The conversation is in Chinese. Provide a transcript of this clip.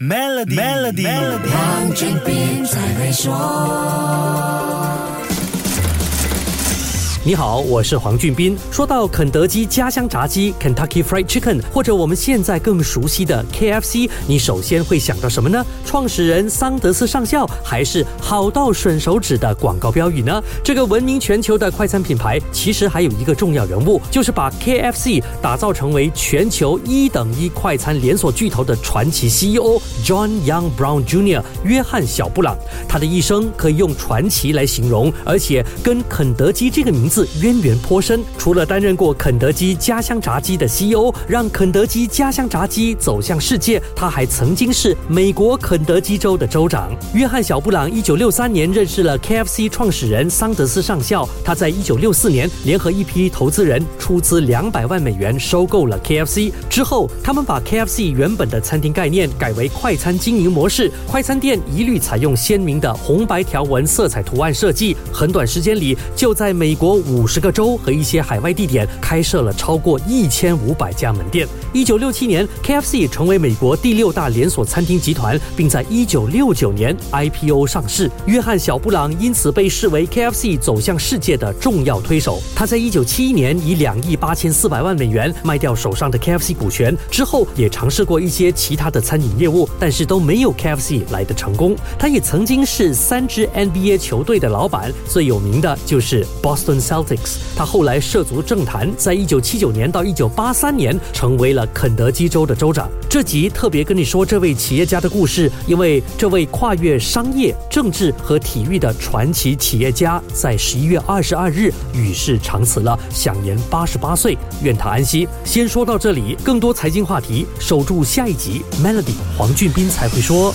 Melody，Melody，黄俊斌才会说。你好，我是黄俊斌。说到肯德基家乡炸鸡 （Kentucky Fried Chicken） 或者我们现在更熟悉的 KFC，你首先会想到什么呢？创始人桑德斯上校，还是好到吮手指的广告标语呢？这个闻名全球的快餐品牌，其实还有一个重要人物，就是把 KFC 打造成为全球一等一快餐连锁巨头的传奇 CEO John Young Brown Jr. 约翰小布朗。他的一生可以用传奇来形容，而且跟肯德基这个名字。渊源颇深，除了担任过肯德基家乡炸鸡的 CEO，让肯德基家乡炸鸡走向世界，他还曾经是美国肯德基州的州长。约翰小布朗一九六三年认识了 KFC 创始人桑德斯上校，他在一九六四年联合一批投资人出资两百万美元收购了 KFC。之后，他们把 KFC 原本的餐厅概念改为快餐经营模式，快餐店一律采用鲜明的红白条纹色彩图案设计，很短时间里就在美国。五十个州和一些海外地点开设了超过一千五百家门店。一九六七年，KFC 成为美国第六大连锁餐厅集团，并在一九六九年 IPO 上市。约翰小布朗因此被视为 KFC 走向世界的重要推手。他在一九七一年以两亿八千四百万美元卖掉手上的 KFC 股权之后，也尝试过一些其他的餐饮业务，但是都没有 KFC 来的成功。他也曾经是三支 NBA 球队的老板，最有名的就是 Boston Celtics。他后来涉足政坛，在一九七九年到一九八三年成为了肯德基州的州长。这集特别跟你说这位企业家的故事，因为这位跨越商业、政治和体育的传奇企业家，在十一月二十二日与世长辞了，享年八十八岁，愿他安息。先说到这里，更多财经话题，守住下一集。Melody 黄俊斌才会说。